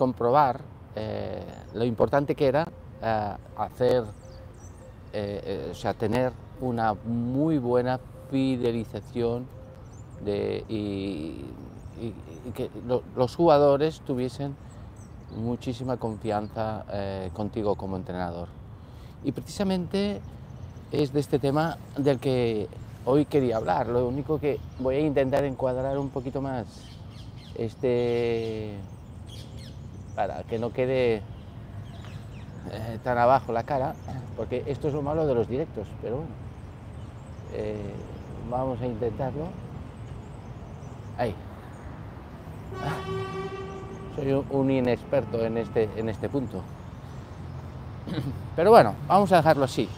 comprobar eh, lo importante que era eh, hacer, eh, o sea, tener una muy buena fidelización de, y, que los jugadores tuviesen muchísima confianza contigo como entrenador. Y precisamente es de este tema del que hoy quería hablar. Lo único que voy a intentar encuadrar un poquito más este para que no quede eh, tan abajo la cara, porque esto es lo malo de los directos, pero bueno, eh, vamos a intentarlo. Ahí. Soy un inexperto en este, en este punto. Pero bueno, vamos a dejarlo así.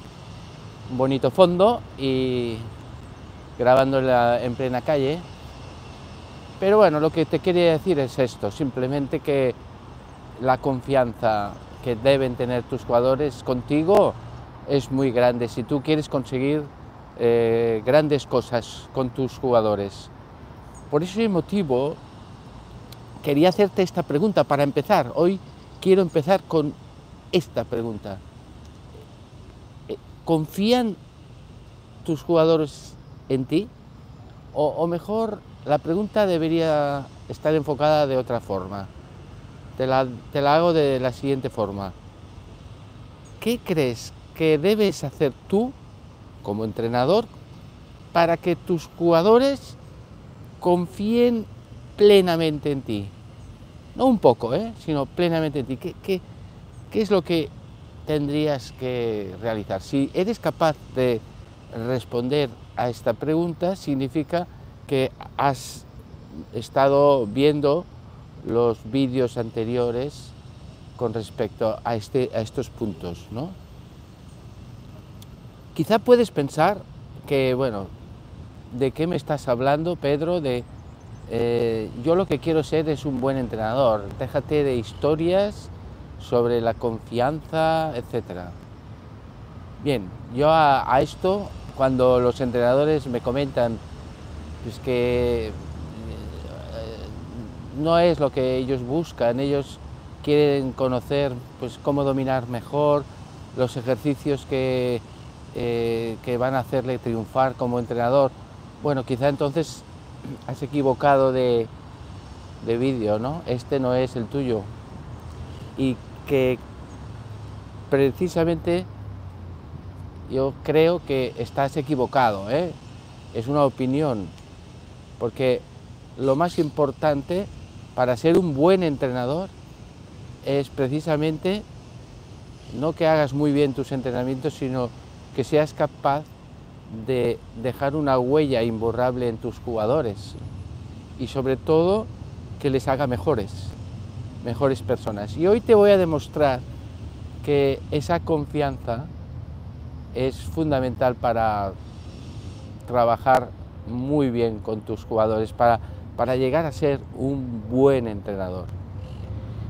Un bonito fondo y grabando en plena calle. Pero bueno, lo que te quería decir es esto, simplemente que la confianza que deben tener tus jugadores contigo es muy grande. Si tú quieres conseguir eh, grandes cosas con tus jugadores. Por ese motivo, quería hacerte esta pregunta para empezar. Hoy quiero empezar con esta pregunta. Eh, ¿Confían tus jugadores en ti? O, mejor, la pregunta debería estar enfocada de otra forma. Te la, te la hago de la siguiente forma. ¿Qué crees que debes hacer tú como entrenador para que tus jugadores confíen plenamente en ti? No un poco, ¿eh? sino plenamente en ti. ¿Qué, qué, qué es lo que tendrías que realizar? Si eres capaz de responder a esta pregunta significa que has estado viendo los vídeos anteriores con respecto a, este, a estos puntos. ¿no? Quizá puedes pensar que, bueno, ¿de qué me estás hablando, Pedro? De, eh, yo lo que quiero ser es un buen entrenador, déjate de historias sobre la confianza, etc. Bien, yo a esto cuando los entrenadores me comentan pues, que no es lo que ellos buscan, ellos quieren conocer pues, cómo dominar mejor, los ejercicios que, eh, que van a hacerle triunfar como entrenador. Bueno, quizá entonces has equivocado de, de vídeo, ¿no? Este no es el tuyo. Y que precisamente yo creo que estás equivocado, ¿eh? es una opinión, porque lo más importante para ser un buen entrenador es precisamente no que hagas muy bien tus entrenamientos, sino que seas capaz de dejar una huella imborrable en tus jugadores y sobre todo que les haga mejores, mejores personas. Y hoy te voy a demostrar que esa confianza es fundamental para trabajar muy bien con tus jugadores, para, para llegar a ser un buen entrenador.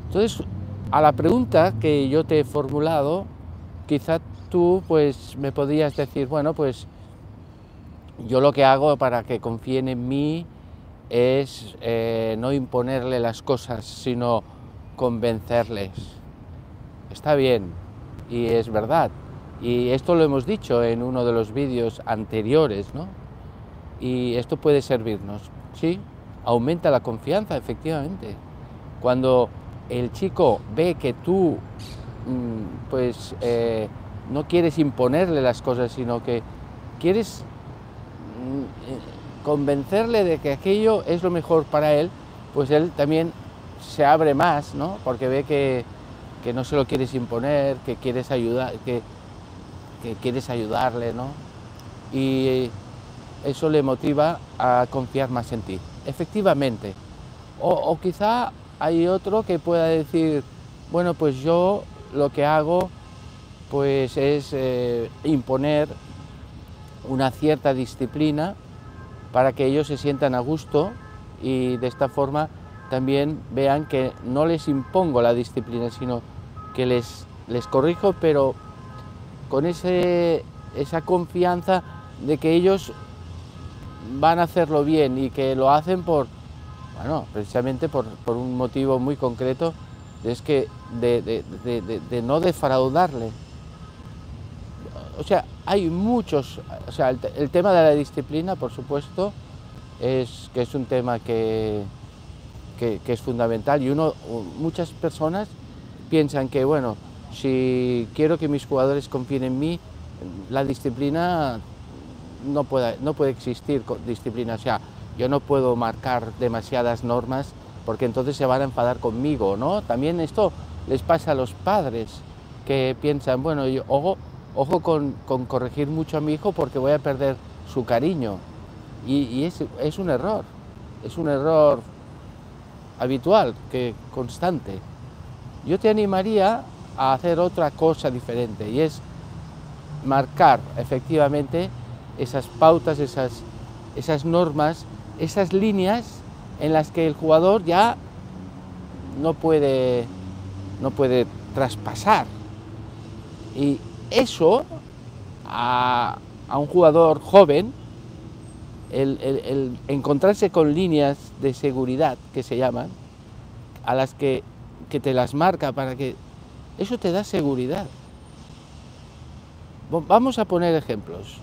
Entonces, a la pregunta que yo te he formulado, quizá tú pues me podrías decir, bueno, pues yo lo que hago para que confíen en mí es eh, no imponerle las cosas, sino convencerles. Está bien, y es verdad, y esto lo hemos dicho en uno de los vídeos anteriores, ¿no? Y esto puede servirnos, ¿sí? Aumenta la confianza, efectivamente. Cuando el chico ve que tú, mm, pues, eh, no quieres imponerle las cosas, sino que quieres mm, eh, convencerle de que aquello es lo mejor para él, pues él también se abre más, ¿no? Porque ve que, que no se lo quieres imponer, que quieres ayudar, que que quieres ayudarle, ¿no? Y eso le motiva a confiar más en ti. Efectivamente. O, quizá hay otro que pueda decir, bueno, pues yo lo que hago pues es eh, imponer una cierta disciplina para que ellos se sientan a gusto y de esta forma también vean que no les impongo la disciplina, sino que les, les corrijo, pero con ese, esa confianza de que ellos van a hacerlo bien y que lo hacen por, bueno, precisamente por, un motivo muy concreto es que de, no defraudarle. O sea, hay muchos, o sea, el, tema de la disciplina, por supuesto, es que es un tema que, que, es fundamental y uno, muchas personas piensan que, bueno, si quiero que mis jugadores confíen en mí, la disciplina no puede, no puede existir disciplina, o sea, yo no puedo marcar demasiadas normas porque entonces se van a enfadar conmigo, ¿no? También esto les pasa a los padres que piensan, bueno, ojo, ojo con, corregir mucho a mi hijo porque voy a perder su cariño. Y, es, un error, es un error habitual, que constante. Yo te animaría a hacer otra cosa diferente y es marcar efectivamente esas pautas, esas, esas normas, esas líneas en las que el jugador ya no puede, no puede traspasar. Y eso a, un jugador joven, el, encontrarse con líneas de seguridad que se llaman, a las que, que te las marca para que eso te da seguridad. Vamos a poner ejemplos.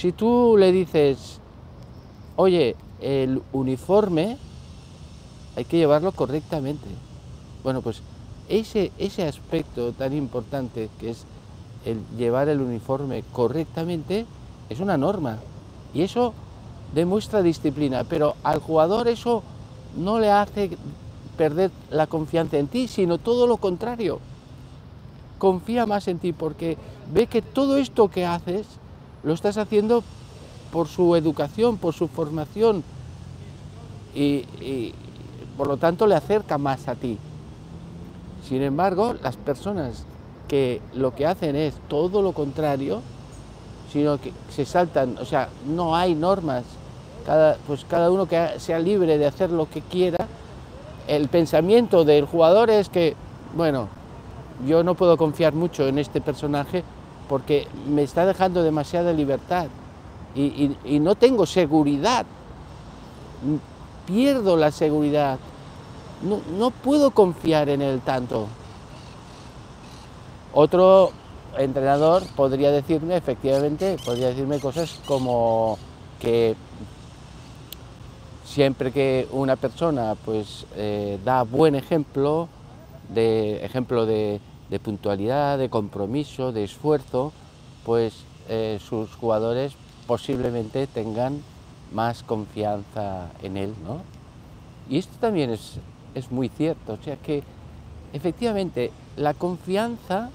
Si tú le dices, oye, el uniforme hay que llevarlo correctamente. Bueno, pues ese, ese aspecto tan importante que es el llevar el uniforme correctamente es una norma y eso demuestra disciplina, pero al jugador eso no le hace perder la confianza en ti, sino todo lo contrario. Confía más en ti porque ve que todo esto que haces lo estás haciendo por su educación, por su formación y, por lo tanto le acerca más a ti. Sin embargo, las personas que lo que hacen es todo lo contrario, sino que se saltan, o sea, no hay normas, cada, pues cada uno que sea libre de hacer lo que quiera, el pensamiento del jugador es que, bueno, yo no puedo confiar mucho en este personaje porque me está dejando demasiada libertad y, no tengo seguridad, pierdo la seguridad, no, puedo confiar en él tanto. Otro entrenador podría decirme, efectivamente, podría decirme cosas como que siempre que una persona pues eh, da buen ejemplo, de ejemplo de, puntualidad, de compromiso, de esfuerzo, pues eh, sus jugadores posiblemente tengan más confianza en él, ¿no? Y esto también es, es muy cierto, o sea que efectivamente la confianza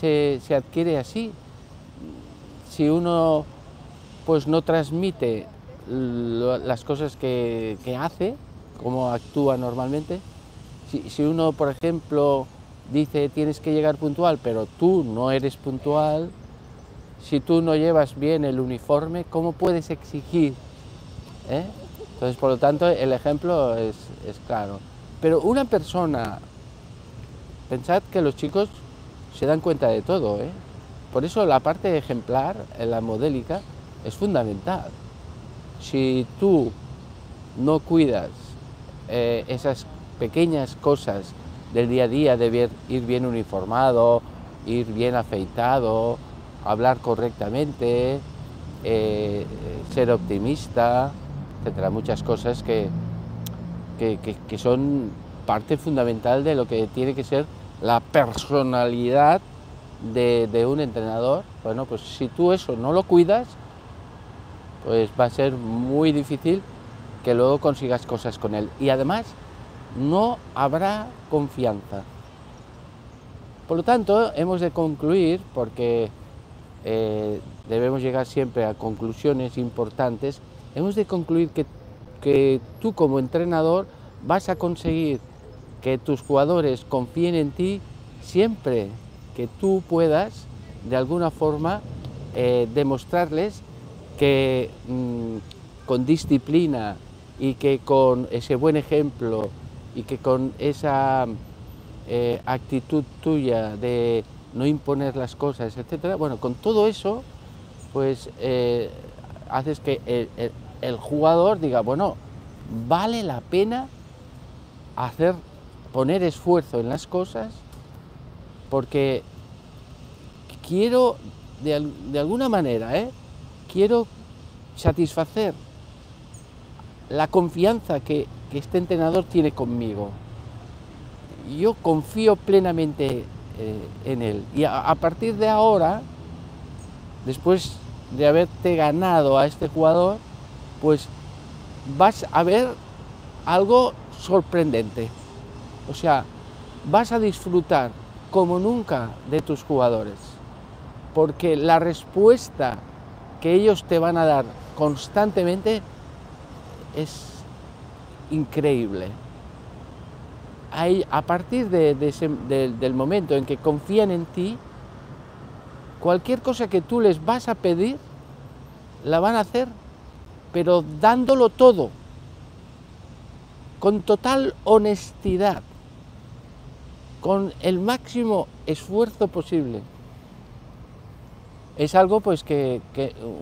se, adquiere así. Si uno pues no transmite las cosas que, hace, como actúa normalmente, si, si, uno, por ejemplo, dice tienes que llegar puntual, pero tú no eres puntual, si tú no llevas bien el uniforme, ¿cómo puedes exigir? ¿Eh? Entonces, por lo tanto, el ejemplo es, claro. Pero una persona, pensad que los chicos se dan cuenta de todo, ¿eh? Por eso la parte ejemplar, la modélica, es fundamental. Si tú no cuidas eh, esas pequeñas cosas del día a día, de ir bien uniformado, ir bien afeitado, hablar correctamente, eh, ser optimista, etcétera, muchas cosas que, que, son parte fundamental de lo que tiene que ser la personalidad de, un entrenador. Bueno, pues si tú eso no lo cuidas, pues va a ser muy difícil que luego consigas cosas con él. Y además, no habrá confianza. Por lo tanto, hemos de concluir, porque eh, debemos llegar siempre a conclusiones importantes, hemos de concluir que, que tú como entrenador vas a conseguir que tus jugadores confíen en ti siempre que tú puedas de alguna forma eh, demostrarles que mm, con disciplina y que con ese buen ejemplo y que con esa eh, actitud tuya de no imponer las cosas, etcétera. Bueno, con todo eso, pues eh, haces que el, jugador diga, bueno, vale la pena hacer poner esfuerzo en las cosas porque quiero, de, alguna manera, ¿eh? quiero satisfacer la confianza que, este entrenador tiene conmigo. Yo confío plenamente eh, en él. Y a, partir de ahora, después de haberte ganado a este jugador, pues vas a ver algo sorprendente. O sea, vas a disfrutar como nunca de tus jugadores, porque la respuesta que ellos te van a dar constantemente es increíble. a partir del momento en que confían en ti, cualquier cosa que tú les vas a pedir, la van a hacer, pero dándolo todo, con total honestidad, con el máximo esfuerzo posible. Es algo pues que,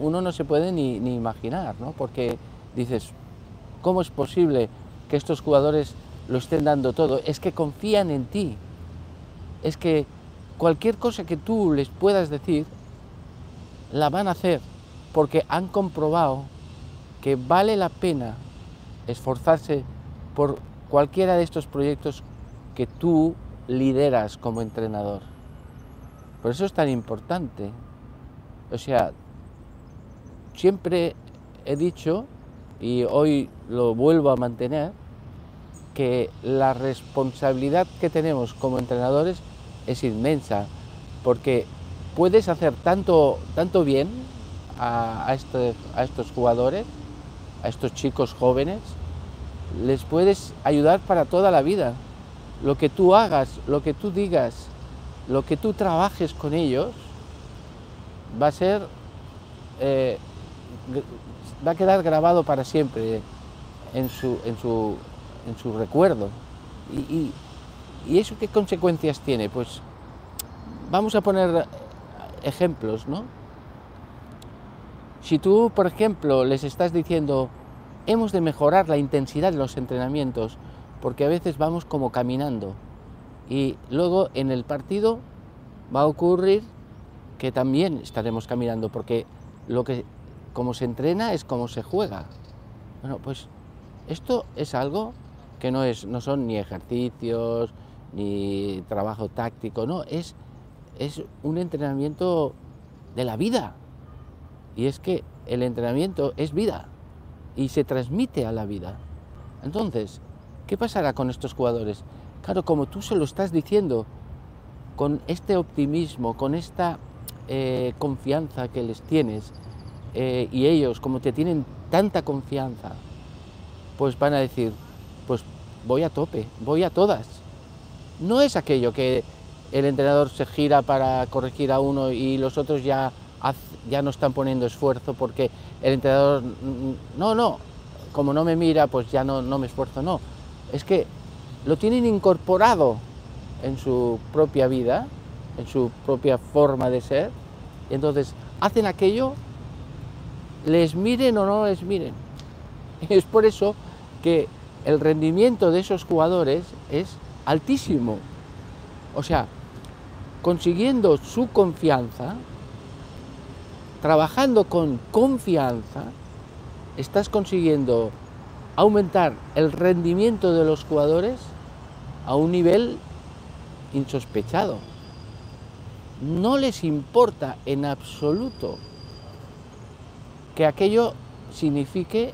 uno no se puede ni, ni imaginar, ¿no? Porque dices, ¿cómo es posible que estos jugadores lo estén dando todo? Es que confían en ti. Es que cualquier cosa que tú les puedas decir, la van a hacer, porque han comprobado que vale la pena esforzarse por cualquiera de estos proyectos que tú lideras como entrenador. Por eso es tan importante. O sea, siempre he dicho, y hoy lo vuelvo a mantener, que la responsabilidad que tenemos como entrenadores es inmensa, porque puedes hacer tanto, tanto bien a, este, a estos jugadores, a estos chicos jóvenes, les puedes ayudar para toda la vida. Lo que tú hagas, lo que tú digas, lo que tú trabajes con ellos, va a ser, eh, va a quedar grabado para siempre en su, en su, en su recuerdo. Y, y, eso qué consecuencias tiene? Pues vamos a poner ejemplos, ¿no? Si tú, por ejemplo, les estás diciendo, hemos de mejorar la intensidad de los entrenamientos, porque a veces vamos como caminando y luego en el partido va a ocurrir que también estaremos caminando, porque lo que como se entrena es como se juega. Bueno, pues esto es algo que no es no son ni ejercicios ni trabajo táctico, no, es es un entrenamiento de la vida. Y es que el entrenamiento es vida y se transmite a la vida. Entonces, ¿qué pasará con estos jugadores? Claro, como tú se lo estás diciendo, con este optimismo, con esta eh, confianza que les tienes, eh, y ellos, como te tienen tanta confianza, pues van a decir, pues voy a tope, voy a todas. No es aquello que el entrenador se gira para corregir a uno y los otros ya, ya no están poniendo esfuerzo porque el entrenador, no, no, como no me mira, pues ya no, no me esfuerzo, no. Es que lo tienen incorporado en su propia vida, en su propia forma de ser, y entonces hacen aquello, les miren o no les miren. Es por eso que el rendimiento de esos jugadores es altísimo. O sea, consiguiendo su confianza, trabajando con confianza, estás consiguiendo aumentar el rendimiento de los jugadores a un nivel insospechado. No les importa en absoluto que aquello signifique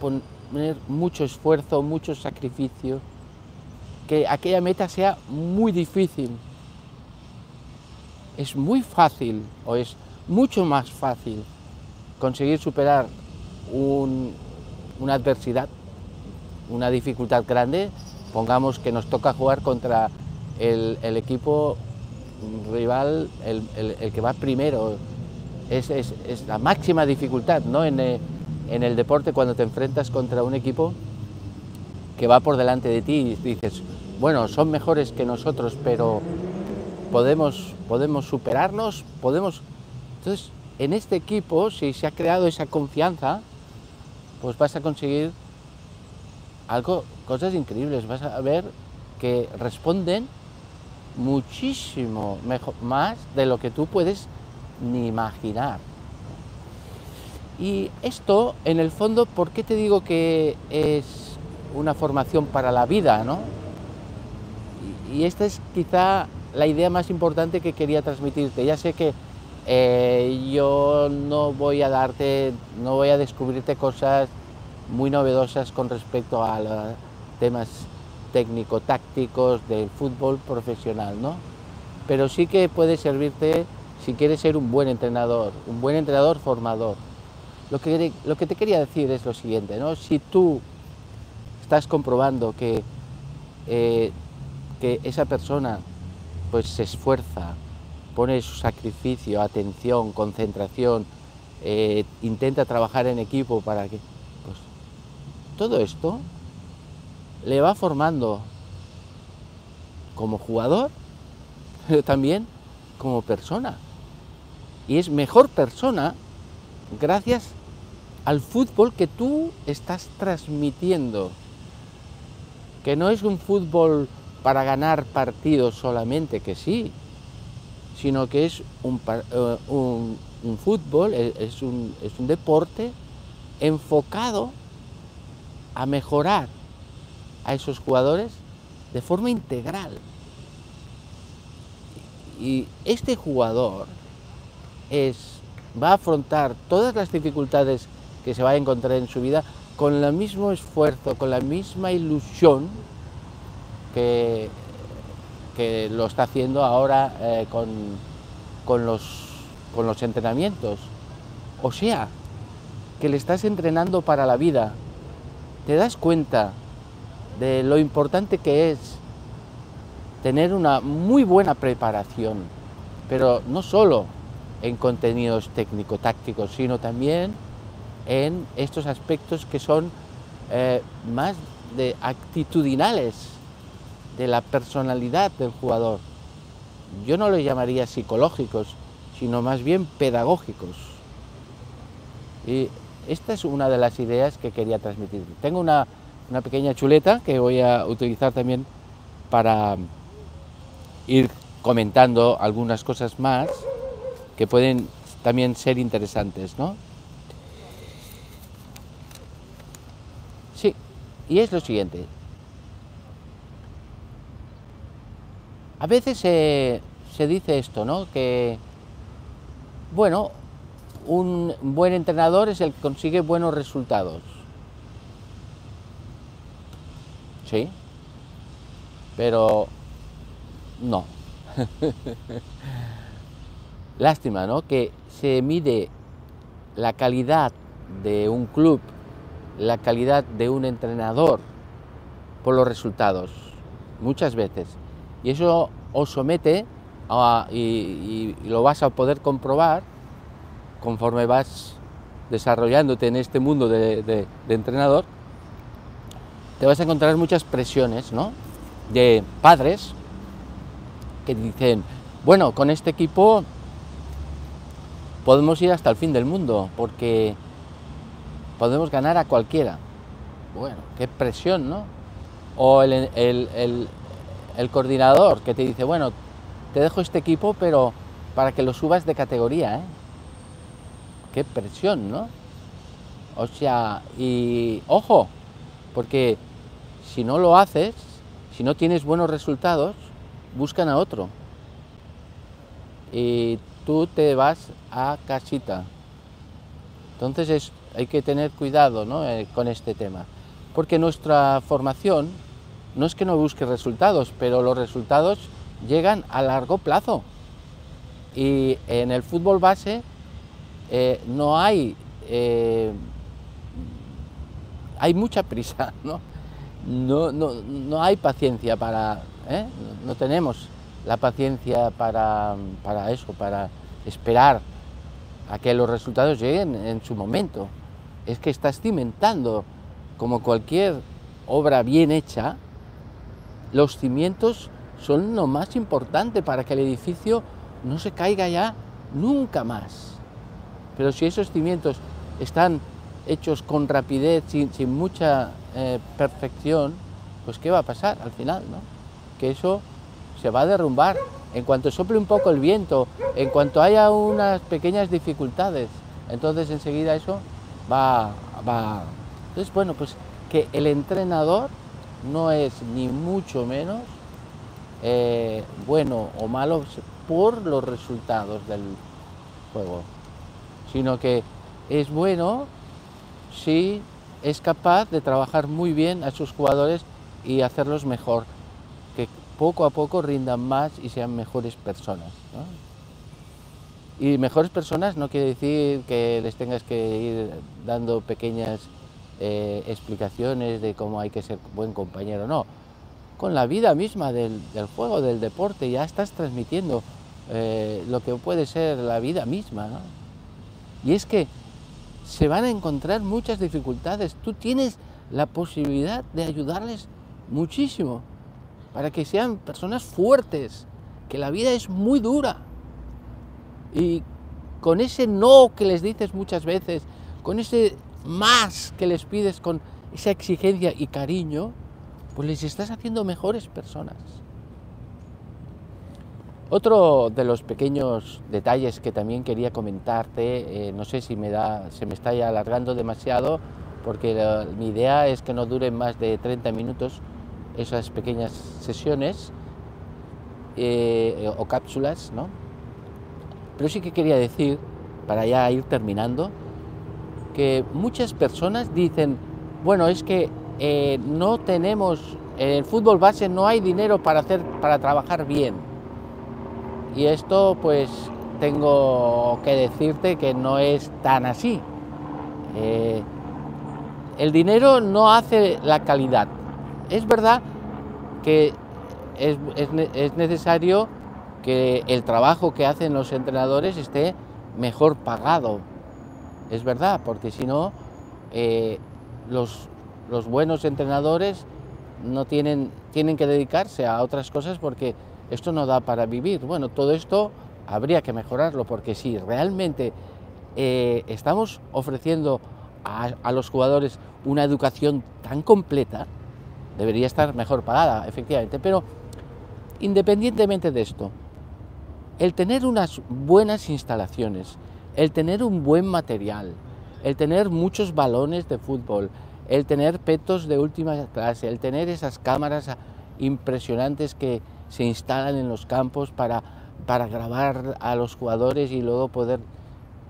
poner mucho esfuerzo, mucho sacrificio, que aquella meta sea muy difícil. Es muy fácil o es mucho más fácil conseguir superar una adversidad, una dificultad grande, pongamos que nos toca jugar contra el, equipo rival, el, que va primero, es, la máxima dificultad ¿no? en, en el deporte cuando te enfrentas contra un equipo que va por delante de ti y dices, bueno, son mejores que nosotros, pero podemos, podemos superarnos, podemos entonces, en este equipo, si se ha creado esa confianza, pues vas a conseguir algo, cosas increíbles. Vas a ver que responden muchísimo mejor, más de lo que tú puedes ni imaginar. Y esto, en el fondo, ¿por qué te digo que es una formación para la vida, no? Y, esta es quizá la idea más importante que quería transmitirte. Ya sé que eh, yo no voy a darte, no voy a descubrirte cosas muy novedosas con respecto a los temas técnico-tácticos del fútbol profesional, ¿no? Pero sí que puede servirte si quieres ser un buen entrenador, un buen entrenador formador. Lo que, te quería decir es lo siguiente. Si tú estás comprobando que, eh, que esa persona pues se esfuerza, pone su sacrificio, atención, concentración, eh, intenta trabajar en equipo para que... Pues todo esto le va formando como jugador, pero también como persona. Y es mejor persona gracias al fútbol que tú estás transmitiendo. Que no es un fútbol para ganar partidos solamente, que sí, sino que es un, eh, fútbol, es un, es un deporte enfocado a mejorar a esos jugadores de forma integral. Y este jugador va a afrontar todas las dificultades que se va a encontrar en su vida con el mismo esfuerzo, con la misma ilusión que, que lo está haciendo ahora eh, con, con, los, con los entrenamientos. O sea, que le estás entrenando para la vida. ¿Te das cuenta de lo importante que es tener una muy buena preparación, pero no solo en contenidos técnico-tácticos, sino también en estos aspectos que son eh, más de actitudinales, de la personalidad del jugador. Yo no lo llamaría psicológicos, sino más bien pedagógicos. Y esta es una de las ideas que quería transmitir. Tengo una una pequeña chuleta que voy a utilizar también para ir comentando algunas cosas más que pueden también ser interesantes, ¿no? Sí, y es lo siguiente. A veces se, dice esto, ¿no? Que, bueno, un buen entrenador es el que consigue buenos resultados. Sí, pero no. Lástima, ¿no? Que se mide la calidad de un club, la calidad de un entrenador por los resultados, muchas veces. Y eso os somete y, lo vas a poder comprobar conforme vas desarrollándote en este mundo de entrenador, te vas a encontrar muchas presiones, ¿no? De padres que dicen, bueno, con este equipo podemos ir hasta el fin del mundo, porque podemos ganar a cualquiera. Bueno, qué presión, ¿no? O el, el, coordinador que te dice, bueno, te dejo este equipo, pero para que lo subas de categoría, ¿eh? Qué presión, ¿no? O sea, y ojo, porque si no lo haces, si no tienes buenos resultados, buscan a otro. Y tú te vas a casita. Entonces hay que tener cuidado eh, con este tema. Porque nuestra formación no es que no busque resultados, pero los resultados llegan a largo plazo. Y en el fútbol base eh, no hay, eh, hay mucha prisa, ¿no? no, no, no hay paciencia para, no tenemos la paciencia para, para eso, para esperar a que los resultados lleguen en su momento. Es que estás cimentando, como cualquier obra bien hecha, los cimientos son lo más importante para que el edificio no se caiga ya nunca más. Pero si esos cimientos están hechos con rapidez, sin, mucha eh, perfección, pues ¿qué va a pasar al final? ¿no? que eso se va a derrumbar. En cuanto sople un poco el viento, en cuanto haya unas pequeñas dificultades, entonces enseguida eso va, va. Entonces, bueno, pues que el entrenador no es ni mucho menos eh, bueno o malo por los resultados del juego, sino que es bueno si es capaz de trabajar muy bien a sus jugadores y hacerlos mejor, poco a poco rindan más y sean mejores personas. Y mejores personas no quiere decir que les tengas que ir dando pequeñas eh, explicaciones de cómo hay que ser buen compañero, no. Con la vida misma del, juego, del deporte, ya estás transmitiendo eh, lo que puede ser la vida misma. Y es que se van a encontrar muchas dificultades. Tú tienes la posibilidad de ayudarles muchísimo para que sean personas fuertes, que la vida es muy dura. Y con ese no que les dices muchas veces, con ese más que les pides, con esa exigencia y cariño, pues les estás haciendo mejores personas. Otro de los pequeños detalles que también quería comentarte, eh, no sé si me da, se me está alargando demasiado, porque mi idea es que no duren más de 30 minutos esas pequeñas sesiones eh, o cápsulas, ¿no? Pero sí que quería decir, para ya ir terminando, que muchas personas dicen, bueno, es que eh, no tenemos, en el fútbol base no hay dinero para, hacer, para trabajar bien. Y esto pues tengo que decirte que no es tan así. Eh, el dinero no hace la calidad. Es verdad que es, es necesario que el trabajo que hacen los entrenadores esté mejor pagado. Es verdad, porque si no, eh, los, buenos entrenadores no tienen, tienen que dedicarse a otras cosas porque esto no da para vivir. Bueno, todo esto habría que mejorarlo porque si realmente eh, estamos ofreciendo a los jugadores una educación tan completa, debería estar mejor pagada, efectivamente. Pero independientemente de esto, el tener unas buenas instalaciones, el tener un buen material, el tener muchos balones de fútbol, el tener petos de última clase, el tener esas cámaras impresionantes que se instalan en los campos para, para grabar a los jugadores y luego poder...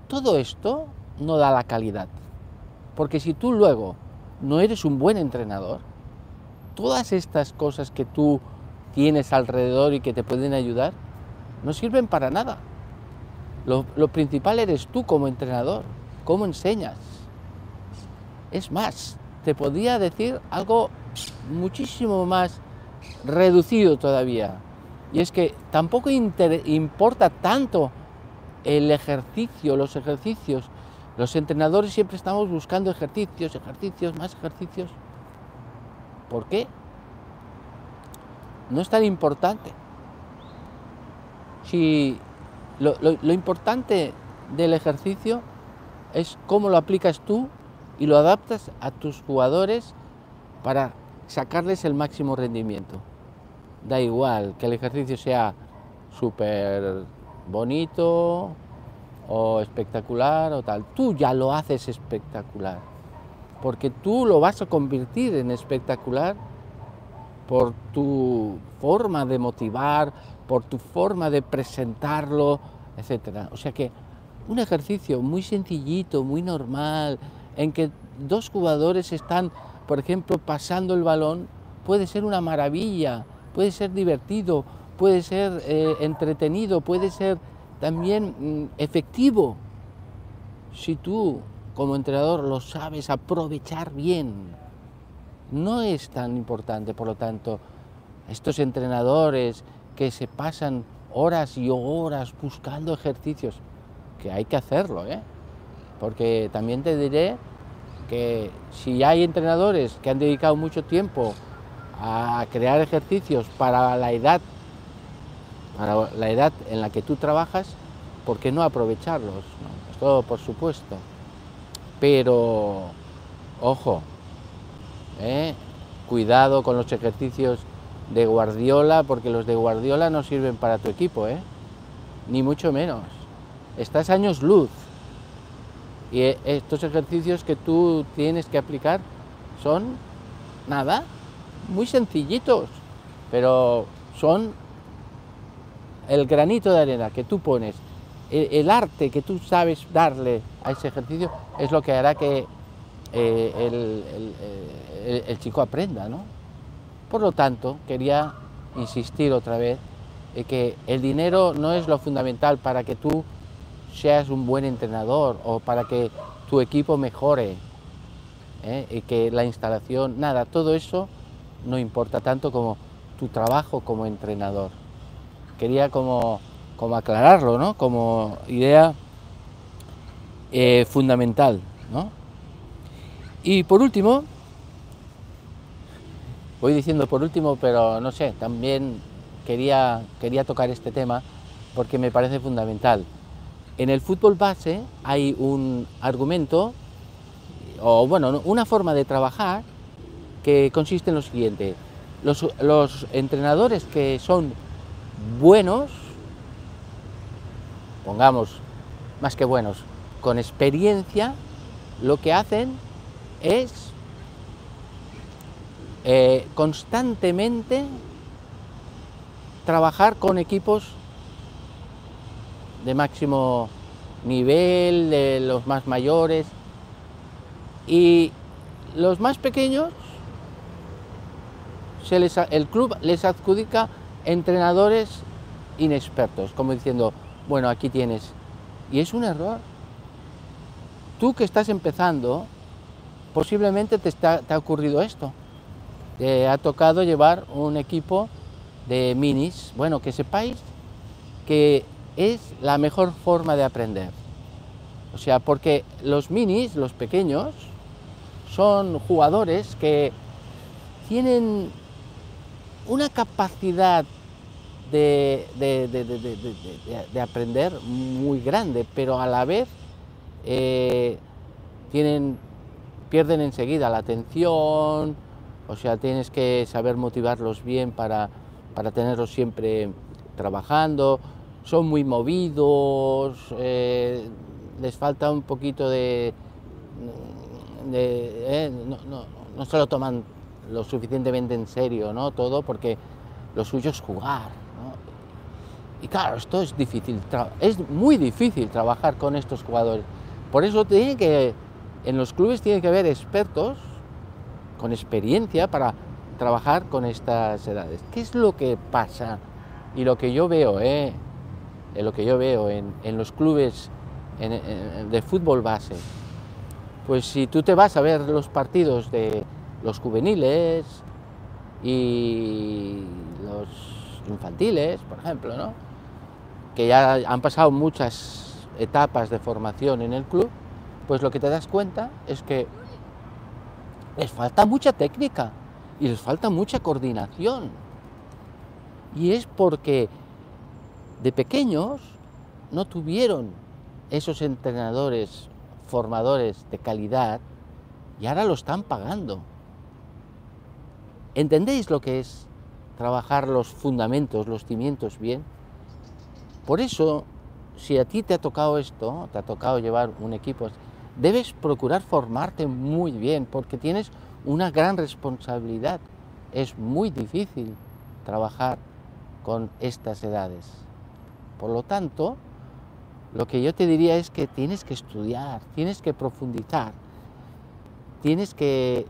Todo esto no da la calidad. Porque si tú luego no eres un buen entrenador, todas estas cosas que tú tienes alrededor y que te pueden ayudar, no sirven para nada. Lo, principal eres tú como entrenador, cómo enseñas. Es más, te podría decir algo muchísimo más reducido todavía. Y es que tampoco importa tanto el ejercicio, los ejercicios. Los entrenadores siempre estamos buscando ejercicios, ejercicios, más ejercicios. ¿Por qué? No es tan importante. Si lo, importante del ejercicio es cómo lo aplicas tú y lo adaptas a tus jugadores para sacarles el máximo rendimiento. Da igual que el ejercicio sea súper bonito o espectacular o tal. Tú ya lo haces espectacular. Porque tú lo vas a convertir en espectacular por tu forma de motivar, por tu forma de presentarlo, etc. O sea que un ejercicio muy sencillito, muy normal, en que dos jugadores están, por ejemplo, pasando el balón, puede ser una maravilla, puede ser divertido, puede ser eh, entretenido, puede ser también mm, efectivo, si tú como entrenador lo sabes aprovechar bien. No es tan importante, por lo tanto, estos entrenadores que se pasan horas y horas buscando ejercicios, que hay que hacerlo, ¿eh? porque también te diré que si hay entrenadores que han dedicado mucho tiempo a crear ejercicios para la edad, para la edad en la que tú trabajas, ¿por qué no aprovecharlos? Esto por supuesto. Pero, ojo, ¿eh? cuidado con los ejercicios de Guardiola, porque los de Guardiola no sirven para tu equipo, ¿eh? ni mucho menos. Estás años luz. Y eh, estos ejercicios que tú tienes que aplicar son nada, muy sencillitos, pero son el granito de arena que tú pones, el, arte que tú sabes darle a ese ejercicio es lo que hará que eh, el, chico aprenda, ¿no? Por lo tanto, quería insistir otra vez en que el dinero no es lo fundamental para que tú seas un buen entrenador o para que tu equipo mejore ¿eh? y que la instalación, nada, todo eso no importa tanto como tu trabajo como entrenador. Quería como, como aclararlo, ¿no? Como idea eh, fundamental, ¿no? Y por último, voy diciendo por último, pero no sé, también quería, quería tocar este tema porque me parece fundamental. En el fútbol base hay un argumento, o bueno, una forma de trabajar que consiste en lo siguiente. Los, los entrenadores que son buenos, pongamos más que buenos, con experiencia, lo que hacen es eh, constantemente trabajar con equipos de máximo nivel, de los más mayores, y los más pequeños, se les, el club les adjudica entrenadores inexpertos, como diciendo, bueno, aquí tienes. Y es un error. Tú que estás empezando, posiblemente te, te ha ocurrido esto. Te ha tocado llevar un equipo de minis. Bueno, que sepáis que es la mejor forma de aprender. O sea, porque los minis, los pequeños, son jugadores que tienen una capacidad de, aprender muy grande, pero a la vez eh, tienen, pierden enseguida la atención, o sea, tienes que saber motivarlos bien para, para tenerlos siempre trabajando, son muy movidos, eh, les falta un poquito de... Eh, no, no, no se lo toman lo suficientemente en serio, ¿no? Todo porque lo suyo es jugar. Y claro, esto es difícil, es muy difícil trabajar con estos jugadores. Por eso tiene que, en los clubes tiene que haber expertos con experiencia para trabajar con estas edades. ¿Qué es lo que pasa? Y lo que yo veo, ¿eh? lo que yo veo en, los clubes de fútbol base, pues si tú te vas a ver los partidos de, los juveniles y los infantiles, por ejemplo, ¿no? Que ya han pasado muchas etapas de formación en el club, pues lo que te das cuenta es que les falta mucha técnica y les falta mucha coordinación. Y es porque de pequeños no tuvieron esos entrenadores formadores de calidad y ahora lo están pagando. ¿Entendéis lo que es trabajar los fundamentos, los cimientos bien? Por eso, si a ti te ha tocado esto, te ha tocado llevar un equipo, debes procurar formarte muy bien porque tienes una gran responsabilidad. Es muy difícil trabajar con estas edades. Por lo tanto, lo que yo te diría es que tienes que estudiar, tienes que profundizar, tienes que,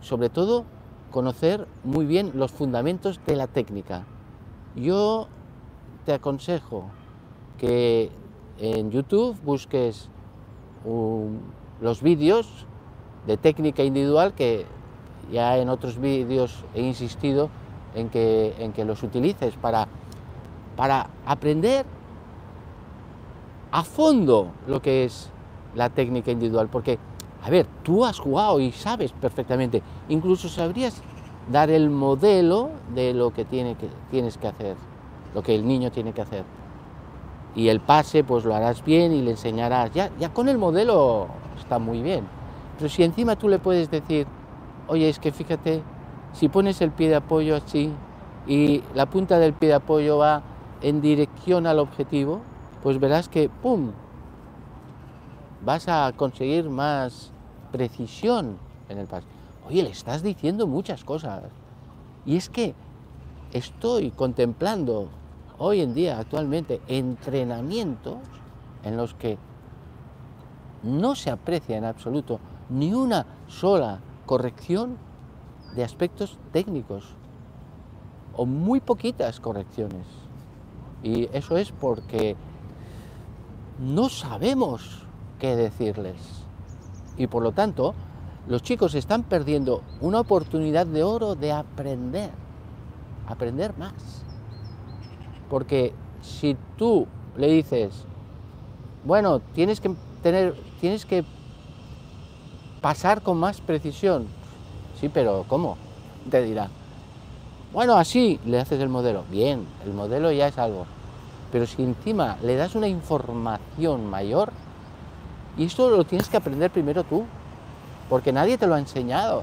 sobre todo, conocer muy bien los fundamentos de la técnica. Yo te aconsejo que en YouTube busques los vídeos de técnica individual que ya en otros vídeos he insistido en que, en que los utilices para, para aprender a fondo lo que es la técnica individual, porque a ver, tú has jugado y sabes perfectamente, incluso sabrías dar el modelo de lo que, tiene que tienes que hacer, lo que el niño tiene que hacer. Y el pase, pues lo harás bien y le enseñarás. Ya, ya con el modelo está muy bien. Pero si encima tú le puedes decir, oye, es que fíjate, si pones el pie de apoyo así, y la punta del pie de apoyo va en dirección al objetivo, pues verás que ¡pum! vas a conseguir más precisión en el paso. Oye, le estás diciendo muchas cosas. Y es que estoy contemplando hoy en día, actualmente, entrenamientos en los que no se aprecia en absoluto ni una sola corrección de aspectos técnicos o muy poquitas correcciones. Y eso es porque no sabemos qué decirles. Y por lo tanto, los chicos están perdiendo una oportunidad de oro de aprender, aprender más. Porque si tú le dices, bueno, tienes que tener, tienes que pasar con más precisión. Sí, pero ¿cómo? Te dirá. Bueno, así le haces el modelo. Bien, el modelo ya es algo. Pero si encima le das una información mayor, y esto lo tienes que aprender primero tú, porque nadie te lo ha enseñado.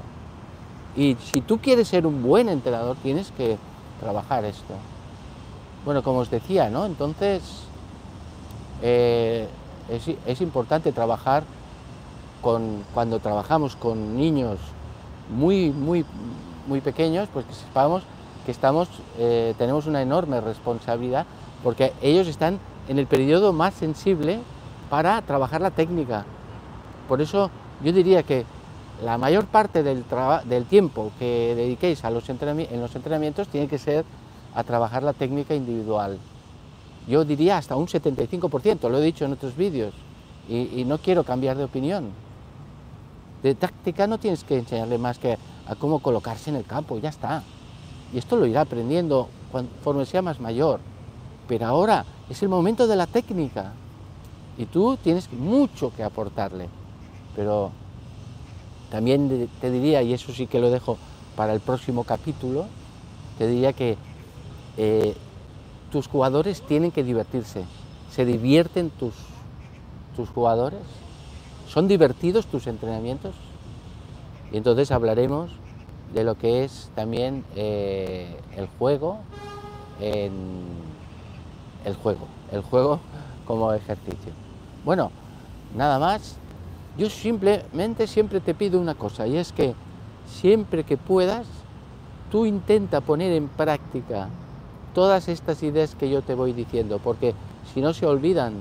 Y si tú quieres ser un buen entrenador, tienes que trabajar esto. Bueno, como os decía, ¿no? Entonces, eh, es, importante trabajar con, cuando trabajamos con niños muy, muy, muy pequeños, pues que sepamos que estamos, eh, tenemos una enorme responsabilidad porque ellos están en el periodo más sensible para trabajar la técnica. Por eso yo diría que la mayor parte del, del tiempo que dediquéis a los en los entrenamientos tiene que ser a trabajar la técnica individual. Yo diría hasta un 75%, lo he dicho en otros vídeos, y, no quiero cambiar de opinión. De táctica no tienes que enseñarle más que a cómo colocarse en el campo, ya está. Y esto lo irá aprendiendo conforme sea más mayor. Pero ahora es el momento de la técnica. Y tú tienes mucho que aportarle. Pero también te diría, y eso sí que lo dejo para el próximo capítulo, te diría que eh, tus jugadores tienen que divertirse. ¿Se divierten tus, tus jugadores? ¿Son divertidos tus entrenamientos? Y entonces hablaremos de lo que es también eh, el juego en el juego, el juego como ejercicio. Bueno, nada más. Yo simplemente siempre te pido una cosa y es que siempre que puedas, tú intenta poner en práctica todas estas ideas que yo te voy diciendo, porque si no se olvidan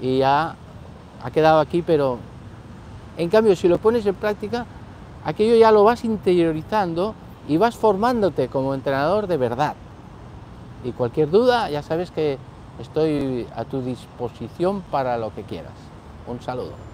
y ya ha quedado aquí, pero en cambio si lo pones en práctica, aquello ya lo vas interiorizando y vas formándote como entrenador de verdad. Y cualquier duda, ya sabes que estoy a tu disposición para lo que quieras. Un saludo.